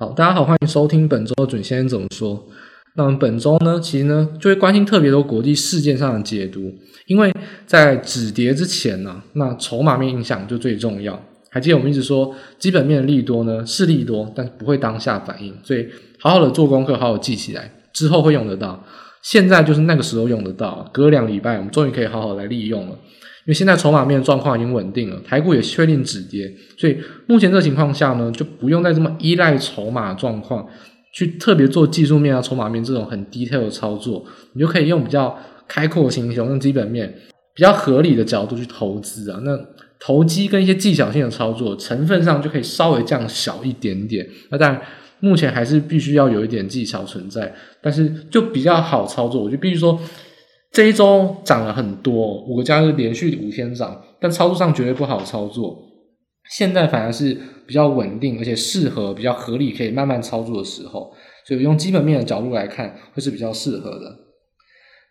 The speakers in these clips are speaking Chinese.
好，大家好，欢迎收听本周的准先生怎么说。那我们本周呢，其实呢就会关心特别多国际事件上的解读，因为在止跌之前呢、那筹码面影响就最重要。还记得我们一直说，基本面的利多呢是利多，但是不会当下反应，所以好好的做功课，好好记起来，之后会用得到。现在就是那个时候用得到，隔两礼拜我们终于可以好好来利用了。因为现在筹码面状况已经稳定了，台股也确定止跌，所以目前这个情况下呢，就不用再这么依赖筹码状况去特别做技术面啊、筹码面这种很 detail 的操作，你就可以用比较开阔的心胸，用基本面比较合理的角度去投资啊。那投机跟一些技巧性的操作成分上就可以稍微降小一点点。那当然目前还是必须要有一点技巧存在，但是就比较好操作。我就必须说。这一周涨了很多，五个交易日连续五天涨，但操作上绝对不好操作。现在反而是比较稳定，而且适合比较合理，可以慢慢操作的时候。所以用基本面的角度来看，会是比较适合的。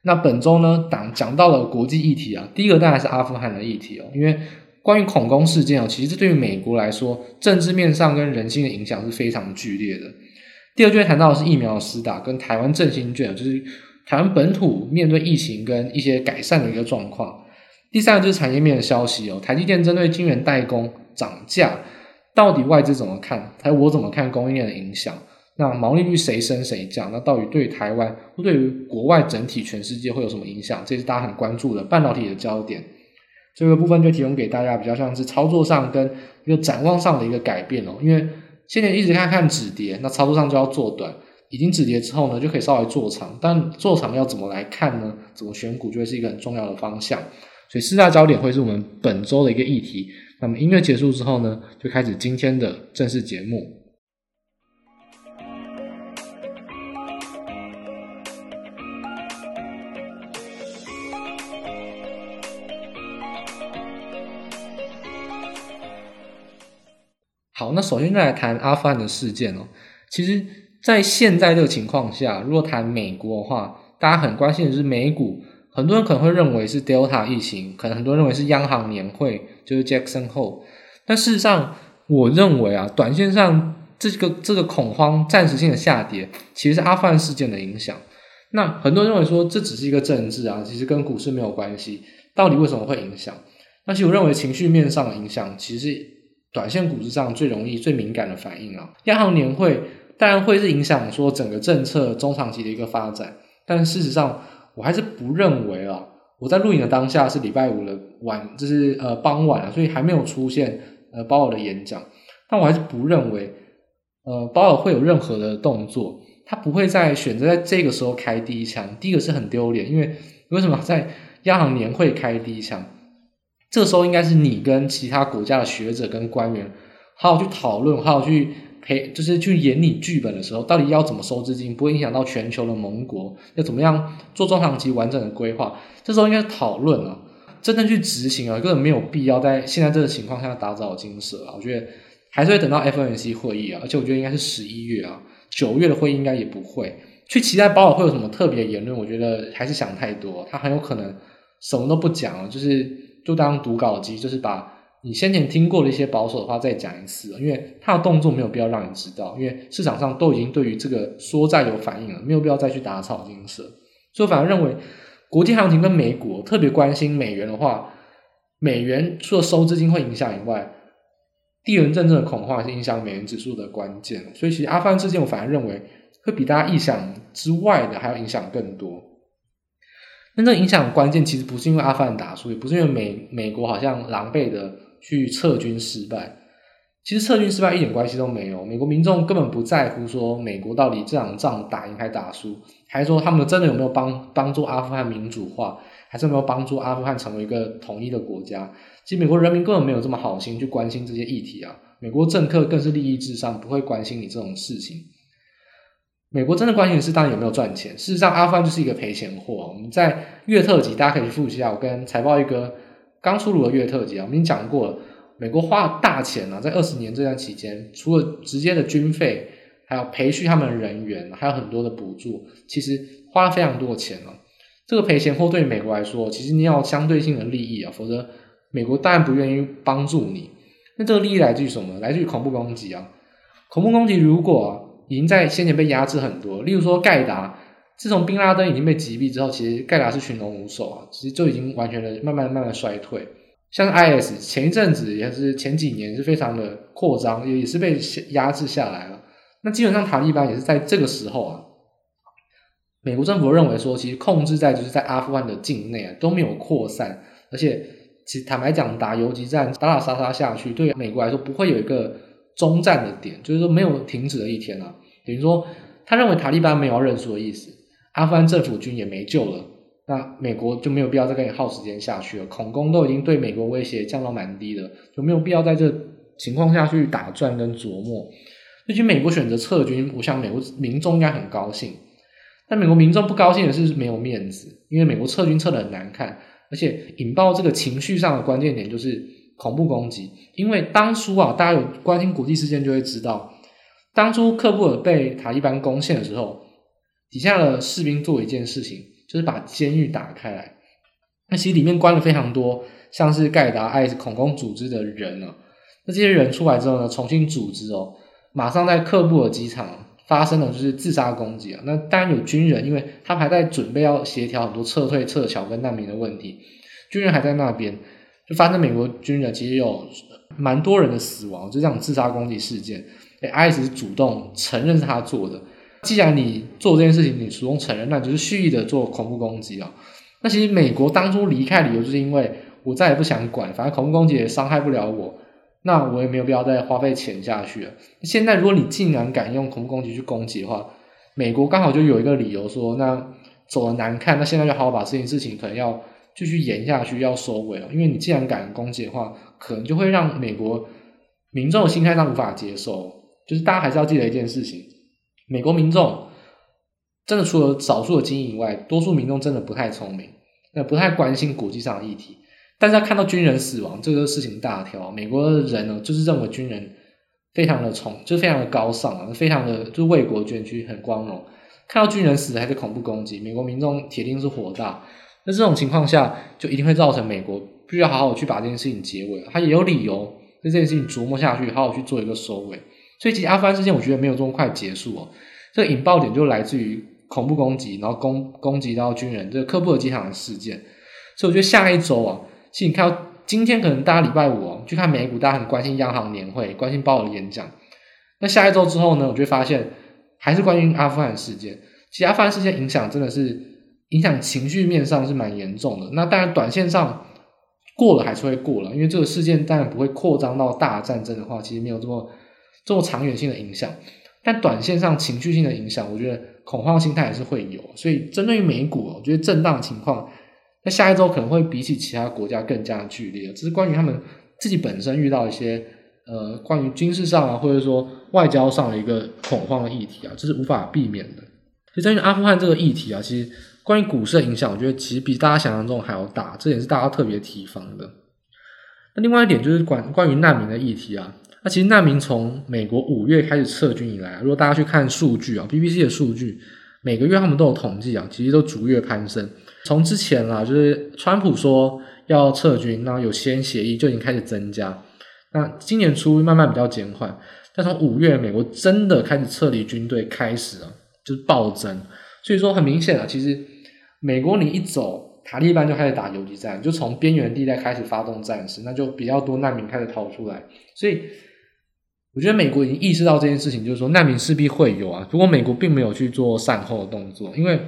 那本周呢，讲讲到了国际议题啊，第一个当然是阿富汗的议题哦，因为关于恐攻事件哦，其实这对于美国来说，政治面上跟人心的影响是非常剧烈的。第二就会谈到的是疫苗的施打跟台湾振兴券，就是。台湾本土面对疫情跟一些改善的一个状况。第三个就是产业面的消息哦，台积电针对晶圆代工涨价，到底外资怎么看？还有我怎么看供应链的影响？那毛利率谁升谁降？那到底对台湾或对于国外整体全世界会有什么影响？这是大家很关注的半导体的焦点。这个部分就提供给大家比较像是操作上跟一个展望上的一个改变哦，因为现在一直看看止跌，那操作上就要做短。已经止跌之后呢，就可以稍微做长，但做长要怎么来看呢？怎么选股就会是一个很重要的方向。所以四大焦点会是我们本周的一个议题。那么音乐结束之后呢，就开始今天的正式节目。好，那首先就来谈阿富汗的事件哦。其实。在现在这个情况下，如果谈美国的话，大家很关心的是美股。很多人可能会认为是 Delta 疫情，可能很多人认为是央行年会，就是 Jackson Hole。但事实上，我认为啊，短线上这个这个恐慌暂时性的下跌，其实是阿富汗事件的影响。那很多人认为说这只是一个政治啊，其实跟股市没有关系。到底为什么会影响？但是我认为情绪面上的影响，其实短线股市上最容易、最敏感的反应啊。央行年会。当然会是影响说整个政策中长期的一个发展，但事实上我还是不认为啊。我在录影的当下是礼拜五的晚，就是呃傍晚啊，所以还没有出现呃鲍尔的演讲。但我还是不认为呃鲍尔会有任何的动作，他不会在选择在这个时候开第一枪。第一个是很丢脸，因为为什么在央行年会开第一枪？这个时候应该是你跟其他国家的学者跟官员好好去讨论，好好去。陪就是去演你剧本的时候，到底要怎么收资金，不会影响到全球的盟国，要怎么样做中长期完整的规划？这时候应该讨论啊，真正去执行啊，根本没有必要在现在这个情况下打草惊蛇啊。我觉得还是会等到 FOMC 会议啊，而且我觉得应该是十一月啊，九月的会议应该也不会去期待鲍尔会有什么特别言论。我觉得还是想太多，他很有可能什么都不讲，就是就当读稿机，就是把。你先前听过的一些保守的话，再讲一次，因为他的动作没有必要让你知道，因为市场上都已经对于这个说债有反应了，没有必要再去打草惊蛇。所以反而认为，国际行情跟美国特别关心美元的话，美元除了收资金会影响以外，地缘政治的恐慌是影响美元指数的关键。所以其实阿富汗事件，我反而认为会比大家意想之外的还要影响更多。那这个影响关键其实不是因为阿富汗打输，也不是因为美美国好像狼狈的。去撤军失败，其实撤军失败一点关系都没有。美国民众根本不在乎说美国到底这场仗打赢还打输，还是说他们真的有没有帮帮助阿富汗民主化，还是没有帮助阿富汗成为一个统一的国家？其实美国人民根本没有这么好心去关心这些议题啊。美国政客更是利益至上，不会关心你这种事情。美国真的关心的是当然有没有赚钱。事实上，阿富汗就是一个赔钱货。我们在月特辑大家可以去复习一下，我跟财报一哥。刚出炉的月特辑啊，我们已经讲过了，美国花了大钱啊，在二十年这段期间，除了直接的军费，还有培训他们的人员，还有很多的补助，其实花了非常多的钱了。这个赔钱货对于美国来说，其实你要相对性的利益啊，否则美国当然不愿意帮助你。那这个利益来自于什么？来自于恐怖攻击啊！恐怖攻击如果、啊、已经在先前被压制很多，例如说盖达，自从宾拉登已经被击毙之后，其实盖达是群龙无首啊，其实就已经完全的慢慢慢慢衰退。像 IS 前一阵子也是前几年是非常的扩张，也也是被压制下来了。那基本上塔利班也是在这个时候啊，美国政府认为说，其实控制在就是在阿富汗的境内啊都没有扩散，而且其实坦白讲，打游击战打打杀杀下去，对美国来说不会有一个终战的点，就是说没有停止的一天啊。等于说，他认为塔利班没有要认输的意思，阿富汗政府军也没救了。那美国就没有必要再跟你耗时间下去了，恐攻都已经对美国威胁降到蛮低了，就没有必要在这情况下去打转跟琢磨。最近美国选择撤军，我想美国民众应该很高兴，但美国民众不高兴的是没有面子，因为美国撤军撤得很难看，而且引爆这个情绪上的关键点就是恐怖攻击。因为当初啊，大家有关心国际事件就会知道，当初喀布尔被塔利班攻陷的时候，底下的士兵做一件事情。就是把监狱打开来，那其实里面关了非常多，像是盖达、IS 恐攻组织的人呢。那这些人出来之后呢，重新组织哦，马上在喀布尔机场发生了就是自杀攻击啊。那当然有军人，因为他还在准备要协调很多撤退、撤侨跟难民的问题，军人还在那边，就发生美国军人其实有蛮多人的死亡，就这种自杀攻击事件。哎，IS 是主动承认是他做的。既然你做这件事情，你主动承认，那就是蓄意的做恐怖攻击啊。那其实美国当初离开理由就是因为我再也不想管，反正恐怖攻击也伤害不了我，那我也没有必要再花费钱下去了。现在如果你竟然敢用恐怖攻击去攻击的话，美国刚好就有一个理由说，那走得难看，那现在就好好把这件事情可能要继续延下去，要收尾了。因为你既然敢攻击的话，可能就会让美国民众的心态上无法接受。就是大家还是要记得一件事情。美国民众真的除了少数的精英以外，多数民众真的不太聪明，那不太关心国际上的议题。但是要看到军人死亡，这个事情大条。美国的人呢，就是认为军人非常的崇，就是非常的高尚啊，非常的就是为国捐躯，很光荣。看到军人死还是恐怖攻击，美国民众铁定是火大。那这种情况下，就一定会造成美国必须要好好去把这件事情结尾。他也有理由对这件事情琢磨下去，好好去做一个收尾。所以，其实阿富汗事件我觉得没有这么快结束哦。这个引爆点就来自于恐怖攻击，然后攻攻击到军人，这个喀布尔机场的事件。所以，我觉得下一周啊，其实你看到今天可能大家礼拜五啊去看美股，大家很关心央行年会，关心鲍尔的演讲。那下一周之后呢，我就发现还是关于阿富汗事件。其实阿富汗事件影响真的是影响情绪面上是蛮严重的。那当然，短线上过了还是会过了，因为这个事件当然不会扩张到大战争的话，其实没有这么。这种长远性的影响，但短线上情绪性的影响，我觉得恐慌心态还是会有。所以针对于美股，我觉得震荡情况，在下一周可能会比起其他国家更加剧烈。这是关于他们自己本身遇到一些呃，关于军事上啊，或者说外交上的一个恐慌的议题啊，这是无法避免的。所以针对阿富汗这个议题啊，其实关于股市的影响，我觉得其实比大家想象中还要大，这也是大家特别提防的。那另外一点就是关关于难民的议题啊。那其实难民从美国五月开始撤军以来，如果大家去看数据啊，BBC 的数据，每个月他们都有统计啊，其实都逐月攀升。从之前啊，就是川普说要撤军，然后有先协议就已经开始增加。那今年初慢慢比较减缓，但从五月美国真的开始撤离军队开始啊，就是暴增。所以说很明显啊，其实美国你一走，塔利班就开始打游击战，就从边缘地带开始发动战事，那就比较多难民开始逃出来，所以。我觉得美国已经意识到这件事情，就是说难民势必会有啊。不过美国并没有去做善后的动作，因为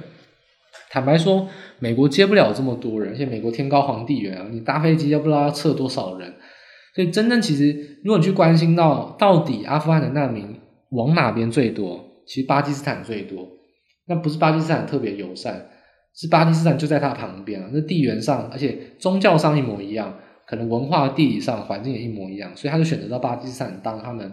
坦白说，美国接不了这么多人，而且美国天高皇帝远啊，你搭飞机要不知道要撤多少人。所以真正其实，如果你去关心到到底阿富汗的难民往哪边最多，其实巴基斯坦最多。那不是巴基斯坦特别友善，是巴基斯坦就在他旁边啊，那地缘上而且宗教上一模一样。可能文化、地理上环境也一模一样，所以他就选择到巴基斯坦当他们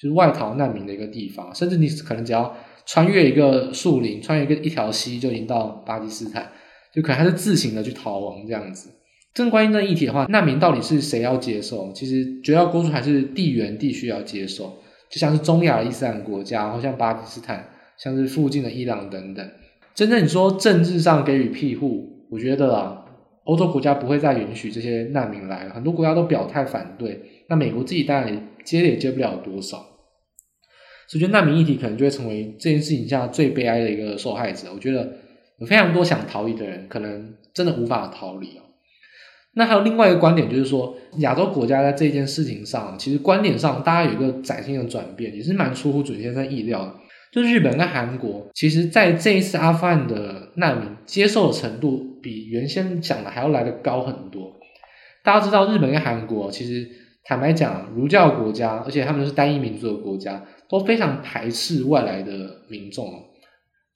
就是外逃难民的一个地方。甚至你可能只要穿越一个树林，穿越一个一条溪，就已经到巴基斯坦。就可能他是自行的去逃亡这样子。正关于这个议题的话，难民到底是谁要接受？其实绝大多数还是地缘地区要接受，就像是中亚的伊斯兰国家，或像巴基斯坦，像是附近的伊朗等等。真正你说政治上给予庇护，我觉得啊。欧洲国家不会再允许这些难民来了，很多国家都表态反对。那美国自己当然接也接不了多少。所以，就难民议题可能就会成为这件事情下最悲哀的一个受害者。我觉得有非常多想逃离的人，可能真的无法逃离哦。那还有另外一个观点，就是说亚洲国家在这件事情上，其实观点上大家有一个崭新的转变，也是蛮出乎准先生意料的。就日本跟韩国，其实在这一次阿富汗的难民接受的程度，比原先讲的还要来得高很多。大家知道，日本跟韩国其实坦白讲，儒教国家，而且他们是单一民族的国家。都非常排斥外来的民众，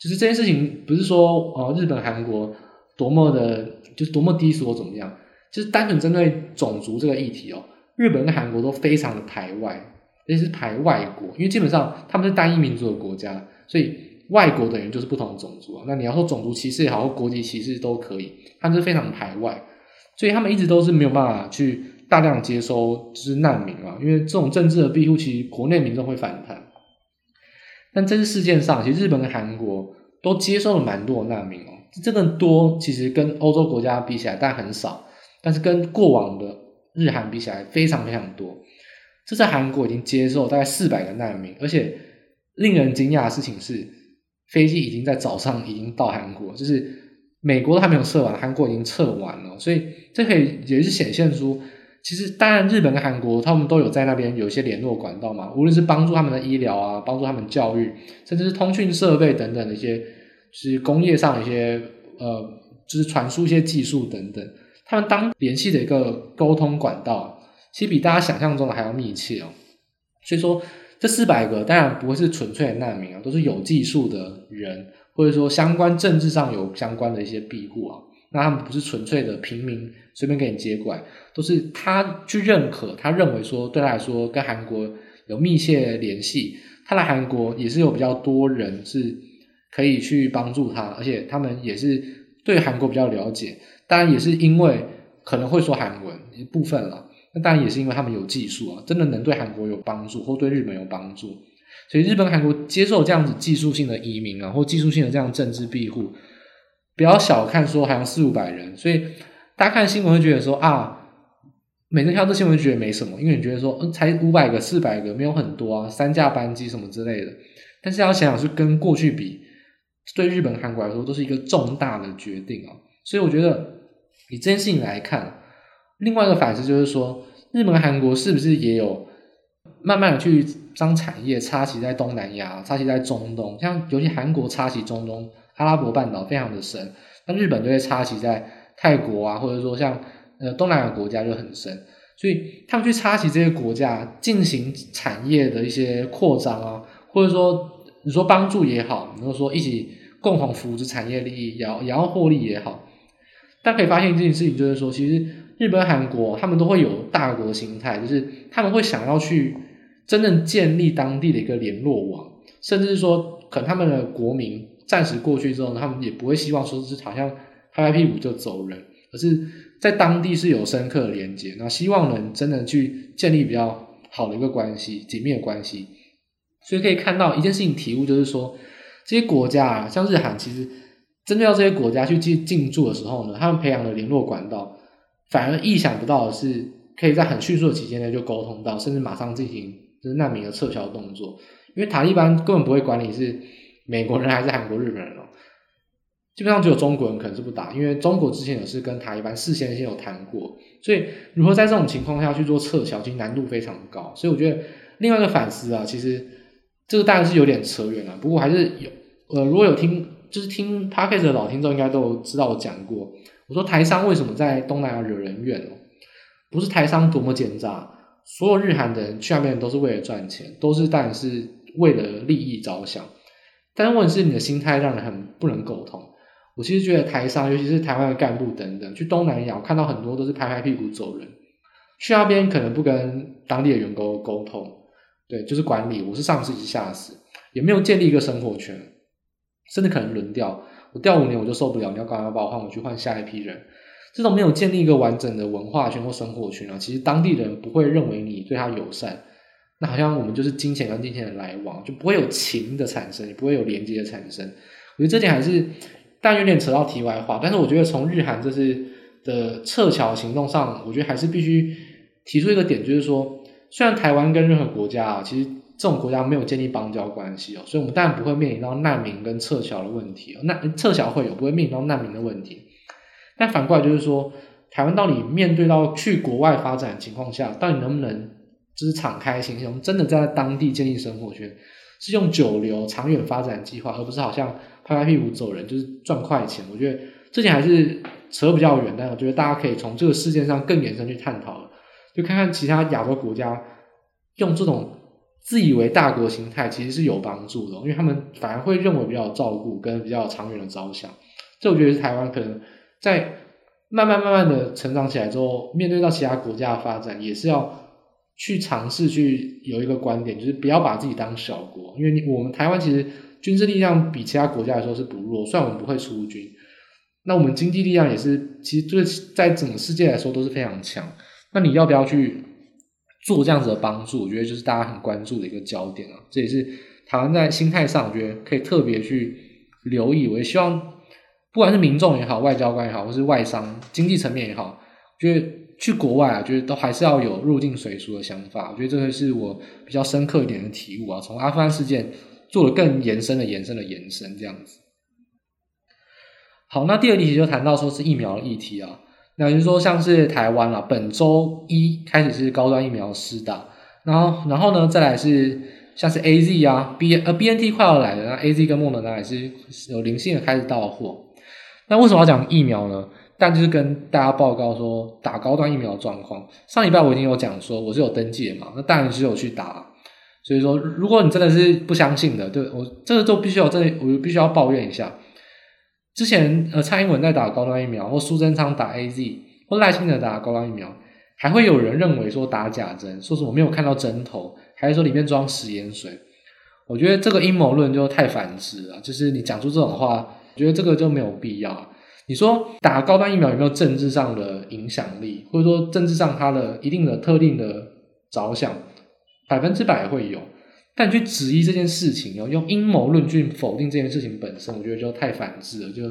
就是这件事情不是说呃，日本、韩国多么的，就是多么低俗或怎么样，就是单纯针对种族这个议题哦，日本跟韩国都非常的排外，也是排外国，因为基本上他们是单一民族的国家，所以外国等于就是不同的种族啊。那你要说种族歧视也好，或国籍歧视都可以，他们是非常排外，所以他们一直都是没有办法去。大量接收就是难民啊，因为这种政治的庇护，其实国内民众会反弹。但这次事件上，其实日本跟韩国都接收了蛮多的难民哦，这个多其实跟欧洲国家比起来，但很少，但是跟过往的日韩比起来，非常非常多。这次韩国已经接受大概四百个难民，而且令人惊讶的事情是，飞机已经在早上已经到韩国，就是美国都还没有撤完，韩国已经撤完了，所以这可以也是显现出。其实，当然，日本跟韩国他们都有在那边有一些联络管道嘛，无论是帮助他们的医疗啊，帮助他们教育，甚至是通讯设备等等的一些，就是工业上的一些呃，就是传输一些技术等等，他们当联系的一个沟通管道，其实比大家想象中的还要密切哦。所以说，这四百个当然不会是纯粹的难民啊，都是有技术的人，或者说相关政治上有相关的一些庇护啊。那他们不是纯粹的平民，随便给你接管，都是他去认可，他认为说对他来说跟韩国有密切联系，他来韩国也是有比较多人是可以去帮助他，而且他们也是对韩国比较了解，当然也是因为可能会说韩文一部分了，那当然也是因为他们有技术啊，真的能对韩国有帮助或对日本有帮助，所以日本、韩国接受这样子技术性的移民啊，或技术性的这样政治庇护。不要小看说好像四五百人，所以大家看新闻会觉得说啊，每次看到这新闻觉得没什么，因为你觉得说嗯才五百个四百个没有很多啊，三架班机什么之类的。但是要想想是跟过去比，对日本韩国来说都是一个重大的决定啊。所以我觉得以这件事情来看，另外一个反思就是说，日本韩国是不是也有慢慢的去将产业插旗在东南亚，插旗在中东，像尤其韩国插旗中东。阿拉伯半岛非常的深，那日本就会插旗在泰国啊，或者说像呃东南亚国家就很深，所以他们去插旗这些国家进行产业的一些扩张啊，或者说你说帮助也好，你说一起共同扶持产业利益，也要也要获利也好，但可以发现一件事情，就是说其实日本、韩国他们都会有大国心态，就是他们会想要去真正建立当地的一个联络网，甚至是说可能他们的国民。暂时过去之后呢，他们也不会希望说是好像拍拍屁股就走人，而是在当地是有深刻的连接，那希望能真的去建立比较好的一个关系，紧密的关系。所以可以看到一件事情体悟，就是说这些国家啊，像日韩，其实针对到这些国家去进进驻的时候呢，他们培养的联络管道，反而意想不到的是，可以在很迅速的期间内就沟通到，甚至马上进行就是难民的撤销动作，因为塔利班根本不会管你是。美国人还是韩国、日本人哦，基本上只有中国人可能是不打，因为中国之前也是跟塔利班事先先有谈过，所以如何在这种情况下去做撤侨，其实难度非常高。所以我觉得另外一个反思啊，其实这个当然是有点扯远了，不过还是有呃，如果有听就是听 Podcast 的老听众应该都知道我讲过，我说台商为什么在东南亚惹人怨哦，不是台商多么奸诈，所有日韩的人去那边都是为了赚钱，都是当然是为了利益着想。但问题是你的心态让人很不能沟通。我其实觉得台商，尤其是台湾的干部等等，去东南亚，我看到很多都是拍拍屁股走人。去那边可能不跟当地的员工沟通，对，就是管理，我是上司，一下死，也没有建立一个生活圈，甚至可能轮调，我调五年我就受不了，你要赶快把我换回去，换下一批人。这种没有建立一个完整的文化圈或生活圈啊，其实当地人不会认为你对他友善。那好像我们就是金钱跟金钱的来往，就不会有情的产生，也不会有连接的产生。我觉得这点还是，但有点扯到题外话。但是我觉得从日韩这次的撤侨行动上，我觉得还是必须提出一个点，就是说，虽然台湾跟任何国家啊，其实这种国家没有建立邦交关系哦，所以我们当然不会面临到难民跟撤侨的问题哦。那撤侨会有，不会面临到难民的问题。但反过来就是说，台湾到底面对到去国外发展的情况下，到底能不能就是敞开心胸，真的在当地建立生活圈，是用久留长远发展计划，而不是好像拍拍屁股走人，就是赚快钱。我觉得这点还是扯比较远，但我觉得大家可以从这个事件上更延伸去探讨，就看看其他亚洲国家用这种。自以为大国心态其实是有帮助的，因为他们反而会认为比较照顾跟比较长远的着想。这我觉得是台湾可能在慢慢慢慢的成长起来之后，面对到其他国家的发展，也是要去尝试去有一个观点，就是不要把自己当小国。因为我们台湾其实军事力量比其他国家来说是不弱，虽然我们不会出军，那我们经济力量也是，其实就是在整个世界来说都是非常强。那你要不要去？做这样子的帮助，我觉得就是大家很关注的一个焦点啊。这也是台湾在心态上，我觉得可以特别去留意。我也希望，不管是民众也好，外交官也好，或是外商经济层面也好，觉得去国外啊，觉得都还是要有入境随俗的想法。我觉得这个是我比较深刻一点的体悟啊。从阿富汗事件做了更延伸的延伸的延伸，这样子。好，那第二题就谈到说是疫苗的议题啊。那就是说，像是台湾啊，本周一开始是高端疫苗施打，然后，然后呢，再来是像是 A Z 啊，B 呃 B N T 快要来了，那 A Z 跟莫德纳也是有零星的开始到货。那为什么要讲疫苗呢？但就是跟大家报告说打高端疫苗的状况。上礼拜我已经有讲说我是有登记的嘛，那当然是有去打。所以说，如果你真的是不相信的，对我这个都必须要，这我就必须要抱怨一下。之前呃，蔡英文在打高端疫苗，或苏贞昌打 AZ，或赖清德打高端疫苗，还会有人认为说打假针，说什么没有看到针头，还是说里面装食盐水？我觉得这个阴谋论就太反智了。就是你讲出这种话，我觉得这个就没有必要。你说打高端疫苗有没有政治上的影响力，或者说政治上它的一定的特定的着想，百分之百会有。但去质疑这件事情，要用阴谋论去否定这件事情本身，我觉得就太反智了，就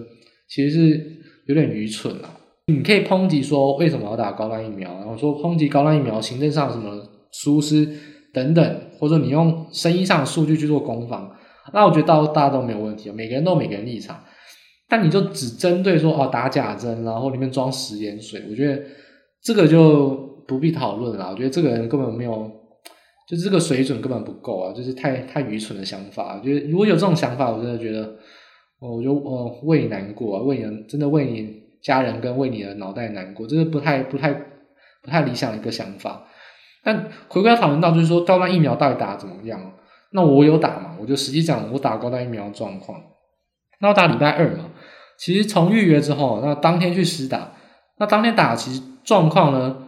其实是有点愚蠢了。你可以抨击说为什么要打高端疫苗，然后说抨击高端疫苗行政上什么疏失等等，或者你用生意上的数据去做攻防，那我觉得到大家都没有问题，每个人都有每个人立场。但你就只针对说哦打假针，然后里面装食盐水，我觉得这个就不必讨论了。我觉得这个人根本没有。就是这个水准根本不够啊！就是太太愚蠢的想法。就是如果有这种想法，我真的觉得，我就呃为难过啊，为你真的为你家人跟为你的脑袋难过，这是不太不太不太理想的一个想法。但回归讨论到就是说高端疫苗到底打怎么样？那我有打嘛？我就实际讲我打高端疫苗的状况。那我打礼拜二嘛，其实从预约之后，那当天去实打，那当天打其实状况呢，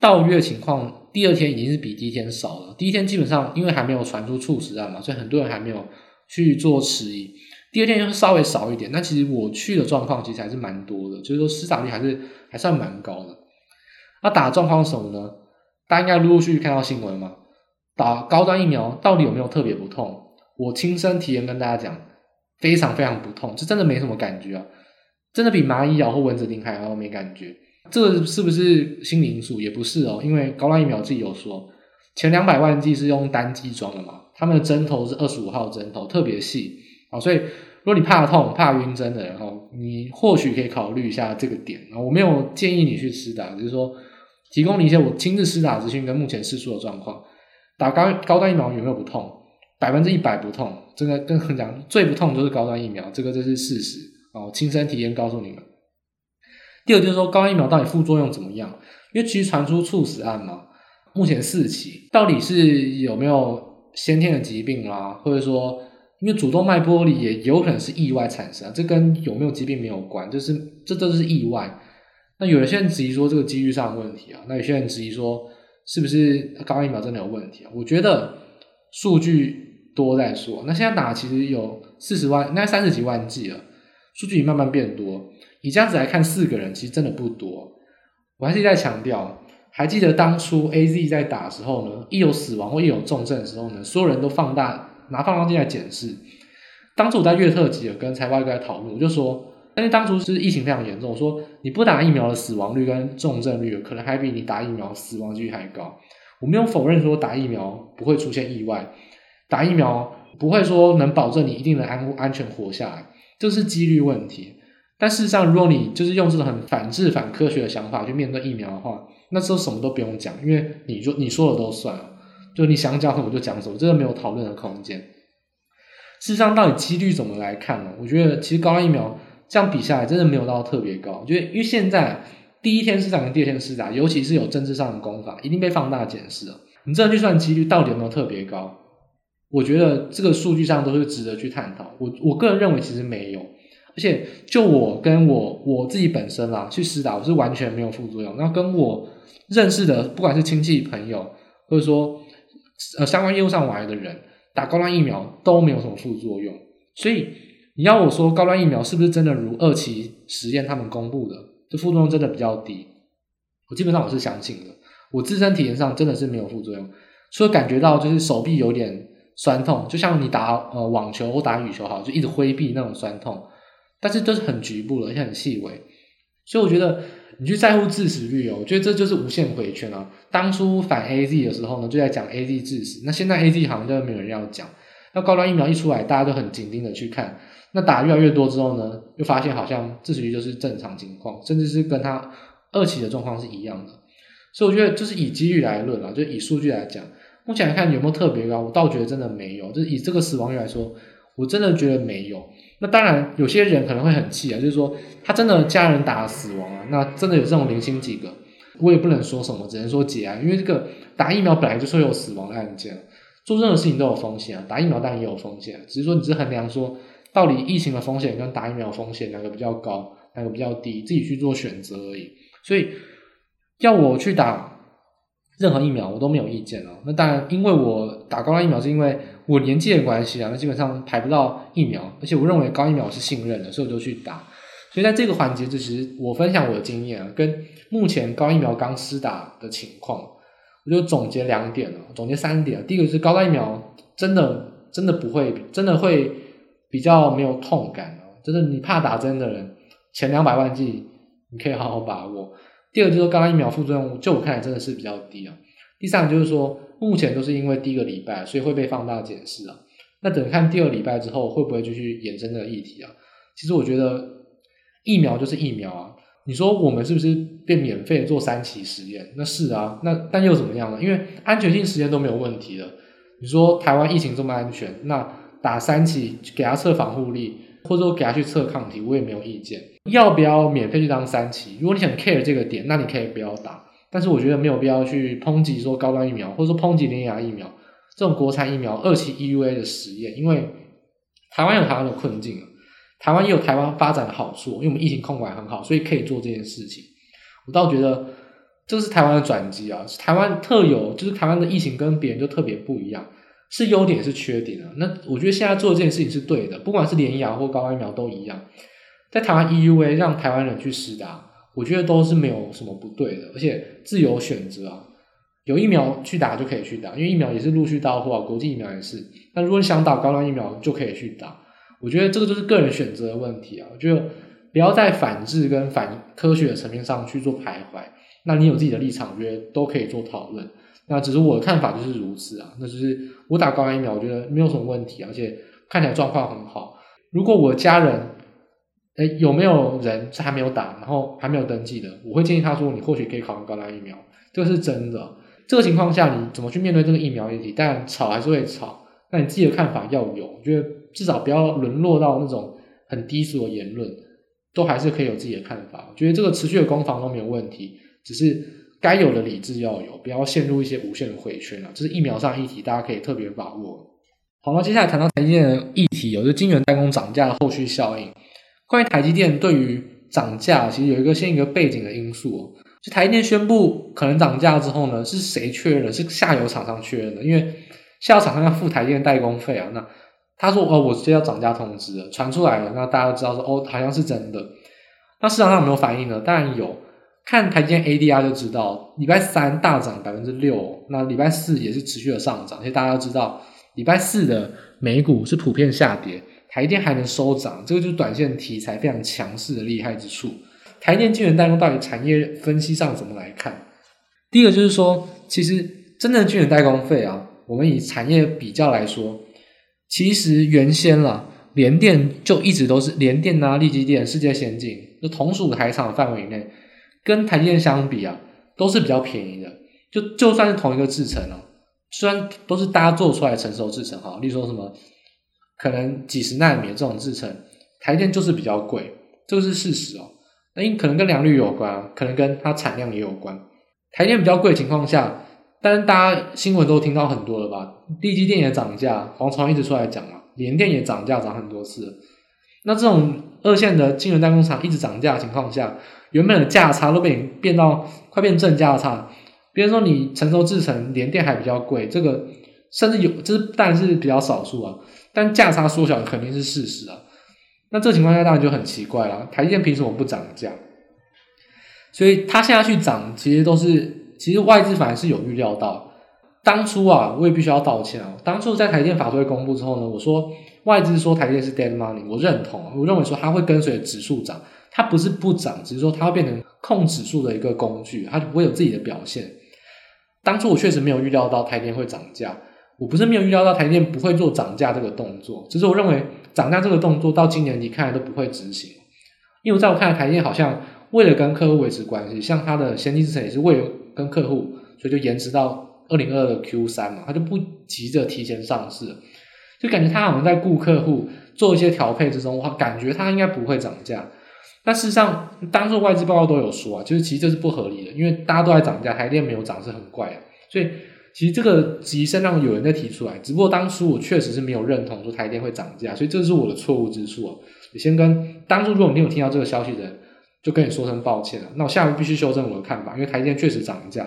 到约情况。第二天已经是比第一天少了。第一天基本上因为还没有传出猝死案嘛，所以很多人还没有去做迟疑。第二天就稍微少一点。那其实我去的状况其实还是蛮多的，就是说施打率还是还算蛮高的。那打状况是什么呢？大家应该陆陆续续看到新闻嘛。打高端疫苗到底有没有特别不痛？我亲身体验跟大家讲，非常非常不痛，这真的没什么感觉啊，真的比蚂蚁咬或蚊子叮还要没感觉。这是不是心理因素？也不是哦，因为高端疫苗自己有说，前两百万剂是用单剂装的嘛，他们的针头是二十五号针头，特别细啊，所以如果你怕痛、怕晕针的人哦，你或许可以考虑一下这个点啊。我没有建议你去施打，只是说提供你一些我亲自施打资讯跟目前试出的状况。打高高端疫苗有没有不痛？百分之一百不痛，真的跟很讲最不痛就是高端疫苗，这个这是事实哦，亲身体验告诉你们。第二就是说，高疫苗到底副作用怎么样？因为其实传出猝死案嘛，目前四起，到底是有没有先天的疾病啊？或者说，因为主动脉剥离也有可能是意外产生，这跟有没有疾病没有关，就是这都是意外。那有些人质疑说这个几率上的问题啊，那有些人质疑说是不是高疫苗真的有问题啊？我觉得数据多再说。那现在打其实有四十万，那三十几万剂了，数据也慢慢变多。以这样子来看，四个人其实真的不多。我还是在强调，还记得当初 AZ 在打的时候呢，一有死亡或一有重症的时候呢，所有人都放大拿放大镜来检视。当初我在月特辑有跟财报哥在讨论，我就说，但是当初是疫情非常严重，我说你不打疫苗的死亡率跟重症率可能还比你打疫苗死亡率还高。我没有否认说打疫苗不会出现意外，打疫苗不会说能保证你一定能安安全活下来，这是几率问题。但事实上，如果你就是用这种很反智、反科学的想法去面对疫苗的话，那时候什么都不用讲，因为你说你说了都算了，就你想讲什么就讲什么，真的没有讨论的空间。事实上，到底几率怎么来看呢？我觉得其实高端疫苗这样比下来，真的没有到特别高。就因为现在第一天施打跟第二天施打，尤其是有政治上的攻防，一定被放大检视了。你这样去算几率到底有没有特别高？我觉得这个数据上都是值得去探讨。我我个人认为其实没有，而且就我跟我我自己本身啦去施打，我是完全没有副作用。那跟我认识的不管是亲戚朋友，或者说呃相关业务上来的人。打高端疫苗都没有什么副作用，所以你要我说高端疫苗是不是真的如二期实验他们公布的，这副作用真的比较低？我基本上我是相信的，我自身体验上真的是没有副作用，除了感觉到就是手臂有点酸痛，就像你打呃网球或打羽球好，就一直挥臂那种酸痛，但是都是很局部的，而且很细微，所以我觉得。你去在乎致死率哦，我觉得这就是无限回圈啊。当初反 AZ 的时候呢，就在讲 AZ 致死，那现在 AZ 好像就没有人要讲。那高端疫苗一出来，大家都很紧盯的去看。那打越来越多之后呢，又发现好像致死率就是正常情况，甚至是跟它二期的状况是一样的。所以我觉得就是以几率来论啊，就以数据来讲，目前来看有没有特别高，我倒觉得真的没有。就是以这个死亡率来说，我真的觉得没有。那当然，有些人可能会很气啊，就是说他真的家人打了死亡啊，那真的有这种零星几个，我也不能说什么，只能说节哀，因为这个打疫苗本来就是会有死亡的案件，做任何事情都有风险啊，打疫苗当然也有风险，只是说你是衡量说到底疫情的风险跟打疫苗风险哪个比较高，哪个比较低，自己去做选择而已。所以要我去打任何疫苗，我都没有意见了。那当然，因为我打高端疫苗是因为。我年纪的关系啊，那基本上排不到疫苗，而且我认为高疫苗是信任的，所以我就去打。所以在这个环节，就其实我分享我的经验啊，跟目前高疫苗刚施打的情况，我就总结两点了，总结三点。第一个是高端疫苗真的真的不会，真的会比较没有痛感哦，就是你怕打针的人，前两百万剂你可以好好把握。第二个就是高端疫苗副作用，就我看来真的是比较低啊。第三就是说。目前都是因为第一个礼拜，所以会被放大检视啊。那等看第二礼拜之后，会不会继续衍生这个议题啊？其实我觉得疫苗就是疫苗啊。你说我们是不是被免费做三期实验？那是啊。那但又怎么样呢？因为安全性实验都没有问题了。你说台湾疫情这么安全，那打三期给他测防护力，或者说给他去测抗体，我也没有意见。要不要免费去当三期？如果你想 care 这个点，那你可以不要打。但是我觉得没有必要去抨击说高端疫苗，或者说抨击联亚疫苗这种国产疫苗二期 EUA 的实验，因为台湾有台湾的困境，台湾也有台湾发展的好处，因为我们疫情控管很好，所以可以做这件事情。我倒觉得这是台湾的转机啊，台湾特有，就是台湾的疫情跟别人就特别不一样，是优点是缺点啊。那我觉得现在做这件事情是对的，不管是联亚或高端疫苗都一样，在台湾 EUA 让台湾人去施打。我觉得都是没有什么不对的，而且自由选择啊，有疫苗去打就可以去打，因为疫苗也是陆续到货啊，国际疫苗也是。那如果你想打高端疫苗，就可以去打。我觉得这个就是个人选择的问题啊，我觉得不要在反智跟反科学的层面上去做徘徊。那你有自己的立场，我觉得都可以做讨论。那只是我的看法就是如此啊，那就是我打高端疫苗，我觉得没有什么问题，而且看起来状况很好。如果我家人，哎，有没有人是还没有打，然后还没有登记的？我会建议他说，你或许可以考虑高端疫苗，这个是真的。这个情况下，你怎么去面对这个疫苗议题？但吵还是会吵，那你自己的看法要有，我觉得至少不要沦落到那种很低俗的言论，都还是可以有自己的看法。我觉得这个持续的攻防都没有问题，只是该有的理智要有，不要陷入一些无限的回圈啊。这是疫苗上议题，大家可以特别把握。好，了接下来谈到台积电的议题，有个晶圆代工涨价的后续效应。关于台积电对于涨价，其实有一个先一个背景的因素。就台积电宣布可能涨价之后呢，是谁确认？是下游厂商确认的，因为下游厂商要付台积电代工费啊。那他说哦，我直接要涨价通知了，传出来了，那大家都知道说哦，好像是真的。那市场上有没有反应呢？当然有，看台积电 ADR 就知道，礼拜三大涨百分之六，那礼拜四也是持续的上涨。而且大家都知道，礼拜四的美股是普遍下跌。台电还能收涨，这个就是短线题材非常强势的厉害之处。台电晶圆代工到底产业分析上怎么来看？第一个就是说，其实真正的晶圆代工费啊，我们以产业比较来说，其实原先啦，联电就一直都是联电啊、力积电、世界先进，就同属台厂范围内，跟台电相比啊，都是比较便宜的。就就算是同一个制程哦，虽然都是大家做出来成熟制程哈，例如说什么可能几十纳米的这种制程，台电就是比较贵，这个是事实哦。那因可能跟良率有关，可能跟它产量也有关。台电比较贵的情况下，但是大家新闻都听到很多了吧？地基电也涨价，黄崇一直出来讲嘛，联电也涨价涨很多次。那这种二线的晶圆代工厂一直涨价的情况下，原本的价差都被你变到快变正价差。比如说你成熟制程联电还比较贵，这个甚至有，这是当然是比较少数啊，但价差缩小肯定是事实啊。那这情况下当然就很奇怪了，台积电凭什么不涨价？所以他现在去涨，其实都是其实外资反而是有预料到。当初啊，我也必须要道歉啊。当初在台电法说会公布之后呢，我说外资说台电是 dead money，我认同，我认为说它会跟随指数涨，它不是不涨，只是说它会变成控指数的一个工具，它不会有自己的表现。当初我确实没有预料到台电会涨价，我不是没有预料到台电不会做涨价这个动作，只是我认为涨价这个动作到今年你看来都不会执行，因为在我看来台电好像为了跟客户维持关系，像它的先进制程也是为了跟客户，所以就延迟到二零二二的 Q 三嘛，它就不急着提前上市，就感觉它好像在顾客户做一些调配之中，我感觉它应该不会涨价。但事实上，当初外资报告都有说啊，就是其实这是不合理的，因为大家都在涨价，台电没有涨是很怪的。所以其实这个质疑声浪有人在提出来，只不过当初我确实是没有认同说台电会涨价，所以这是我的错误之处啊。你先跟当初如果你有听到这个消息的人，就跟你说声抱歉了。那我下面必须修正我的看法，因为台电确实涨价。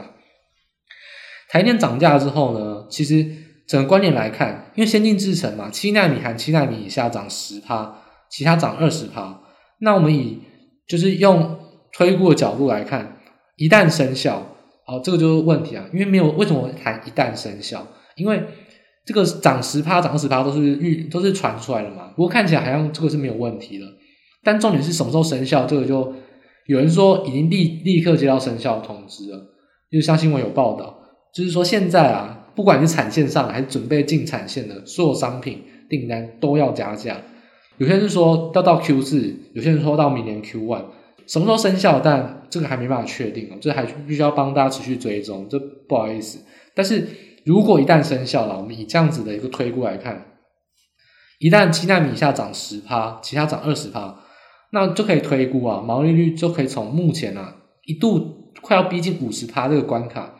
台电涨价之后呢，其实整个观点来看，因为先进制程嘛，七纳米含七纳米以下涨十趴，其他涨二十趴。那我们以就是用推估的角度来看，一旦生效，好，这个就是问题啊，因为没有为什么谈一旦生效？因为这个涨十趴、涨十趴都是预都是传出来的嘛。不过看起来好像这个是没有问题的，但重点是什么时候生效？这个就有人说已经立立刻接到生效通知了，就是像新闻有报道，就是说现在啊，不管是产线上还是准备进产线的所有商品订单都要加价。有些人是说要到 Q 四，有些人说到明年 Q one，什么时候生效？但这个还没办法确定哦，这还必须要帮大家持续追踪，这不好意思。但是如果一旦生效了，我们以这样子的一个推估来看，一旦七纳米下涨十趴，其他涨二十趴，那就可以推估啊，毛利率就可以从目前啊一度快要逼近五十趴这个关卡，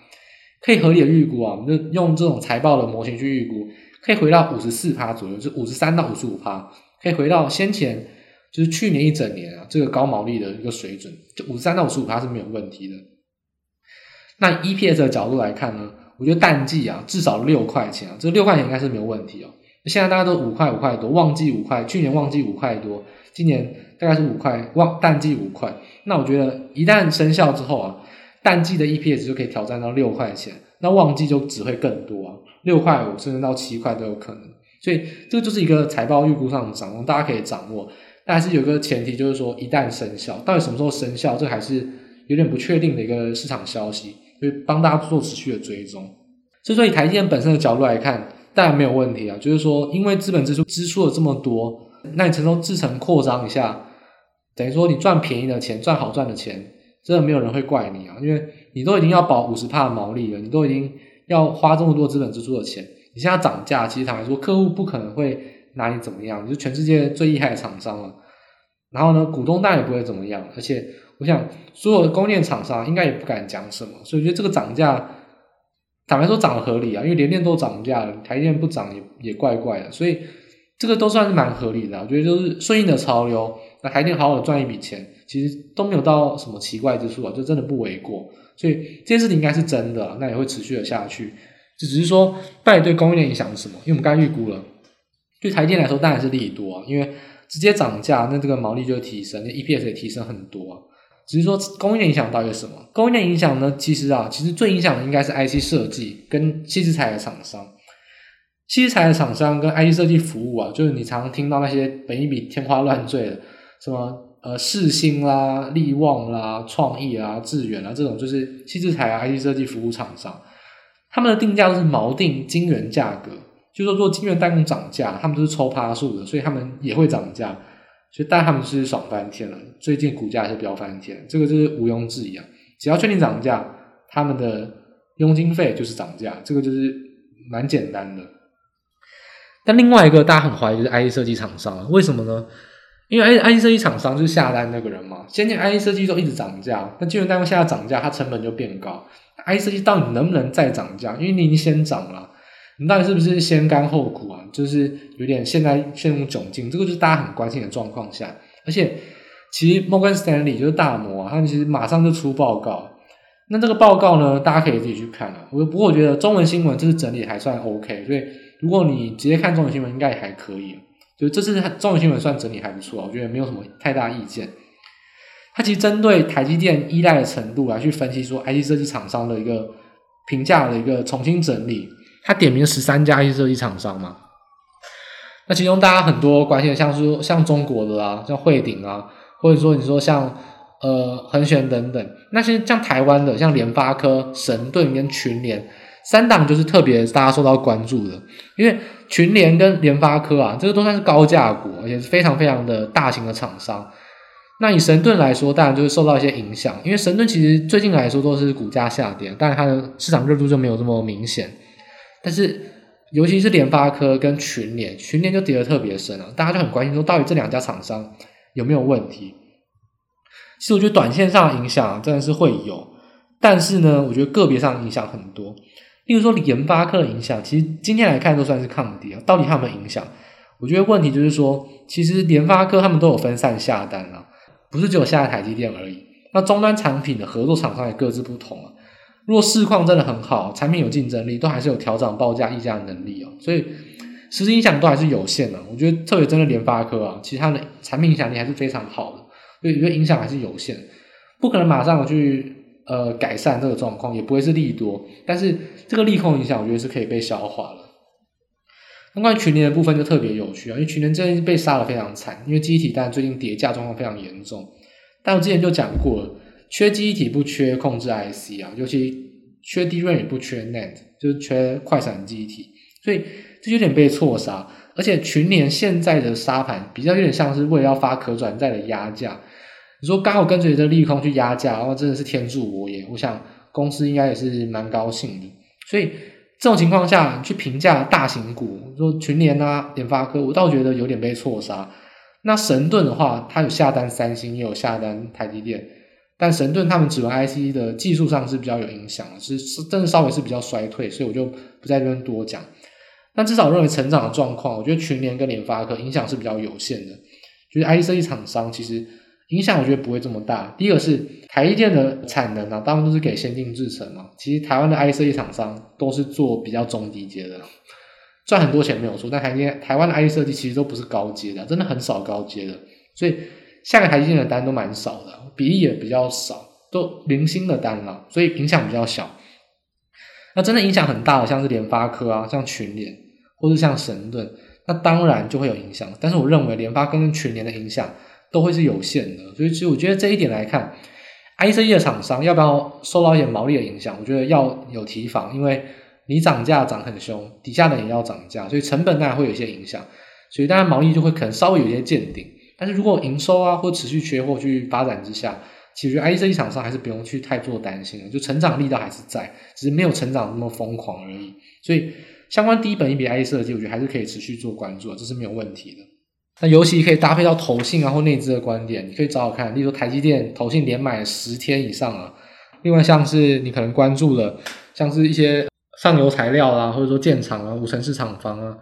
可以合理的预估啊，我们就用这种财报的模型去预估，可以回到五十四趴左右，就五十三到五十五趴。可以回到先前，就是去年一整年啊，这个高毛利的一个水准，就五十三到五十五，它是没有问题的。那 EPS 的角度来看呢，我觉得淡季啊，至少六块钱啊，这六块钱应该是没有问题哦。现在大家都五块五块多，旺季五块，去年旺季五块多，今年大概是五块，旺淡季五块。那我觉得一旦生效之后啊，淡季的 EPS 就可以挑战到六块钱，那旺季就只会更多啊，六块五甚至到七块都有可能。所以这个就是一个财报预估上的掌握，大家可以掌握。但还是有个前提，就是说一旦生效，到底什么时候生效，这还是有点不确定的一个市场消息，所以帮大家做持续的追踪。所以说，以台积电本身的角度来看，当然没有问题啊。就是说，因为资本支出支出了这么多，那你成熟制程扩张一下，等于说你赚便宜的钱，赚好赚的钱，真的没有人会怪你啊，因为你都已经要保五十帕的毛利了，你都已经要花这么多资本支出的钱。你现在涨价，其实坦白说，客户不可能会拿你怎么样，就是全世界最厉害的厂商了。然后呢，股东当然也不会怎么样，而且我想所有的供应链厂商应该也不敢讲什么，所以我觉得这个涨价，坦白说涨得合理啊，因为连电都涨价了，台电不涨也也怪怪的，所以这个都算是蛮合理的。我觉得就是顺应的潮流，那台电好好的赚一笔钱，其实都没有到什么奇怪之处啊，就真的不为过。所以这件事情应该是真的，那也会持续的下去。就只是说，到底对供应链影响是什么？因为我们刚预估了，对台电来说当然是利多啊，因为直接涨价，那这个毛利就会提升，那 EPS 也提升很多。只是说供应链影响到底是什么？供应链影响呢？其实啊，其实最影响的应该是 IC 设计跟矽智财的厂商。矽智财的厂商跟 IC 设计服务啊，就是你常常听到那些本一笔天花乱坠的，什么呃世星啦、力旺啦、创意啊、致远啊这种，就是矽智财啊 IC 设计服务厂商。他们的定价都是锚定晶圆价格，就是说做金圆代工涨价，他们都是抽趴数的，所以他们也会涨价。所以，但他们是爽翻天了，最近股价是飙翻天，这个就是毋庸置疑啊。只要确定涨价，他们的佣金费就是涨价，这个就是蛮简单的。但另外一个大家很怀疑就是 IC 设计厂商，为什么呢？因为 IC 设计厂商就是下单那个人嘛。先前 IC 设计都一直涨价，那金圆代工现在涨价，它成本就变高。IC 设计到底能不能再涨价？因为你已经先涨了。你到底是不是先甘后苦啊？就是有点现在陷入窘境，这个就是大家很关心的状况下。而且，其实 Morgan Stanley 就是大摩啊，他们其实马上就出报告。那这个报告呢，大家可以自己去看啊。我不过我觉得中文新闻这次整理还算 OK，所以如果你直接看中文新闻，应该也还可以。就这次中文新闻算整理还不错，我觉得没有什么太大意见。它其实针对台积电依赖的程度来去分析说，IC 设计厂商的一个评价的一个重新整理。他点名十三家 IC 设计厂商嘛，那其中大家很多关心的，像是像中国的啊，像汇顶啊，或者说你说像呃恒玄等等，那些像台湾的，像联发科、神盾跟群联三档就是特别大家受到关注的，因为群联跟联发科啊，这个都算是高价股，而且是非常非常的大型的厂商。那以神盾来说，当然就是受到一些影响，因为神盾其实最近来说都是股价下跌，但是它的市场热度就没有这么明显。但是，尤其是联发科跟群联，群联就跌得特别深了，大家就很关心说，到底这两家厂商有没有问题？其实我觉得短线上的影响真的是会有，但是呢，我觉得个别上影响很多。例如说联发科的影响，其实今天来看都算是抗跌啊，到底它有没有影响？我觉得问题就是说，其实联发科他们都有分散下单了，不是只有下台积电而已。那终端产品的合作厂商也各自不同啊。如果市况真的很好，产品有竞争力，都还是有调涨报价溢价的能力哦。所以实际影响都还是有限的。我觉得特别针对联发科啊，其实它的产品影响力还是非常好的，所以我觉得影响还是有限，不可能马上去呃改善这个状况，也不会是利多。但是这个利空影响，我觉得是可以被消化了。那关于群联的部分就特别有趣啊，因为群联真的被杀得非常惨，因为记忆体但最近跌价状况非常严重。但我之前就讲过了。缺记忆体不缺控制 IC 啊，尤其缺 DRAM 也不缺 NAND，就是缺快闪记忆体，所以这有点被错杀。而且群联现在的杀盘比较有点像是为了要发可转债的压价，你说刚好跟随着利空去压价，然后真的是天助我也，我想公司应该也是蛮高兴的。所以这种情况下去评价大型股，说群联啊、联发科，我倒觉得有点被错杀。那神盾的话，它有下单三星，也有下单台积电。但神盾他们指纹 IC 的技术上是比较有影响的，是是真的稍微是比较衰退，所以我就不在这边多讲。但至少认为成长的状况，我觉得群联跟联发科影响是比较有限的。就是 IC 设计厂商其实影响我觉得不会这么大。第一个是台积电的产能啊，大部分都是给先进制程嘛。其实台湾的 IC 设计厂商都是做比较中低阶的，赚很多钱没有错。但台积台湾的 IC 设计其实都不是高阶的，真的很少高阶的，所以。下个台积电的单都蛮少的，比例也比较少，都零星的单了，所以影响比较小。那真的影响很大的，像是联发科啊，像群联，或是像神盾，那当然就会有影响。但是我认为联发科跟群联的影响都会是有限的，所以其实我觉得这一点来看，IC 的厂商要不要受到一点毛利的影响？我觉得要有提防，因为你涨价涨很凶，底下的也要涨价，所以成本当然会有一些影响，所以当然毛利就会可能稍微有一些见顶。但是如果营收啊或持续缺货去发展之下，其实 IC 厂商还是不用去太做担心了，就成长力道还是在，只是没有成长那么疯狂而已。所以相关低本益比 IC 设计，我觉得还是可以持续做关注，这是没有问题的。那尤其可以搭配到投信啊或内资的观点，你可以找找看，例如台积电投信连买十天以上啊。另外像是你可能关注了，像是一些上游材料啊，或者说建厂啊、五成市厂房啊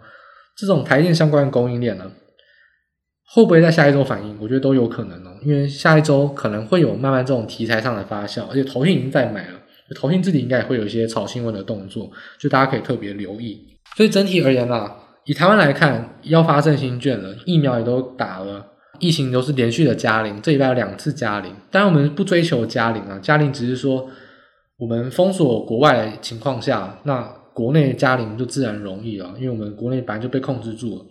这种台电相关的供应链呢、啊。会不会在下一周反应？我觉得都有可能哦，因为下一周可能会有慢慢这种题材上的发酵，而且投信已经在买了，投信自己应该也会有一些炒新闻的动作，就大家可以特别留意。所以整体而言啦，以台湾来看，要发振兴券了，疫苗也都打了，疫情都是连续的加零，这礼拜有两次加零。当然我们不追求加零啊，加零只是说我们封锁国外的情况下，那国内加零就自然容易了，因为我们国内本来就被控制住了。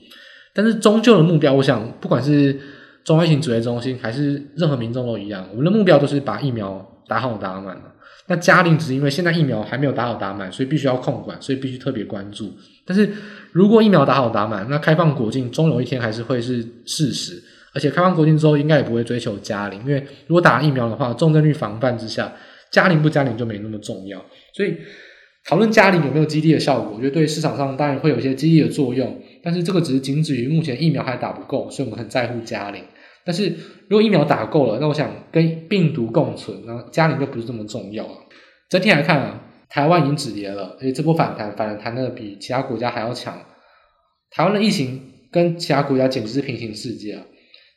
但是终究的目标，我想不管是中央疫情指挥中心还是任何民众都一样，我们的目标都是把疫苗打好打满。那嘉陵只是因为现在疫苗还没有打好打满，所以必须要控管，所以必须特别关注。但是如果疫苗打好打满，那开放国境终有一天还是会是事实。而且开放国境之后，应该也不会追求嘉陵，因为如果打疫苗的话，重症率防范之下，嘉陵不嘉陵就没那么重要。所以讨论嘉陵有没有激励的效果，我觉得对市场上当然会有一些激励的作用。但是这个只是仅止于目前疫苗还打不够，所以我们很在乎嘉陵。但是如果疫苗打够了，那我想跟病毒共存，那嘉陵就不是这么重要了。整体来看啊，台湾已经止跌了，而且这波反弹反弹的比其他国家还要强。台湾的疫情跟其他国家简直是平行世界啊！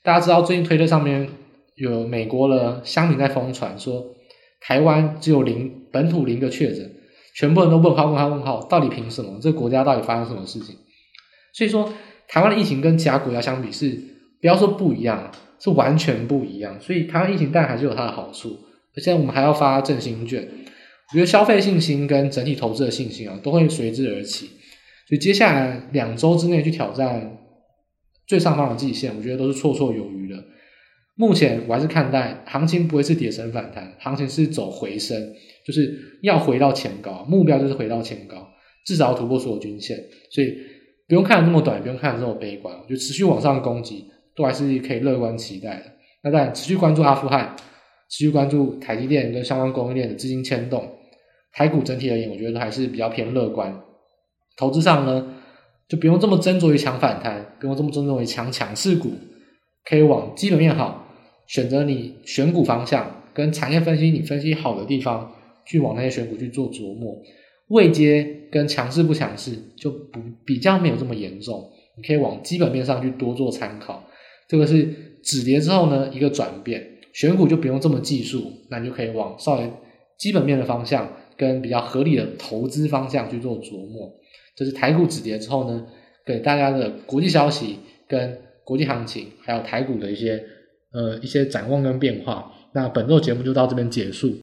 大家知道最近推特上面有美国的乡民在疯传说，台湾只有零本土零个确诊，全部人都问号问号问号，到底凭什么？这个国家到底发生什么事情？所以说，台湾的疫情跟其他国家相比是。不要说不一样，是完全不一样。所以台湾疫情当然还是有它的好处，而且我们还要发振兴券，我觉得消费信心跟整体投资的信心啊，都会随之而起。所以接下来两周之内去挑战最上方的季线，我觉得都是绰绰有余的。目前我还是看待行情不会是跌升反弹，行情是走回升，就是要回到前高，目标就是回到前高，至少突破所有均线。所以不用看得那么短，不用看得这么悲观，就持续往上攻击。都还是可以乐观期待的。那当然，持续关注阿富汗，持续关注台积电跟相关供应链的资金牵动。台股整体而言，我觉得还是比较偏乐观。投资上呢，就不用这么斟酌于抢反弹，不用这么斟酌于强强势股，可以往基本面好，选择你选股方向跟产业分析你分析好的地方，去往那些选股去做琢磨。位阶跟强势不强势就不比较没有这么严重，你可以往基本面上去多做参考。这个是止跌之后呢，一个转变，选股就不用这么技术，那你就可以往稍微基本面的方向跟比较合理的投资方向去做琢磨。这是台股止跌之后呢，给大家的国际消息跟国际行情，还有台股的一些呃一些展望跟变化。那本周节目就到这边结束。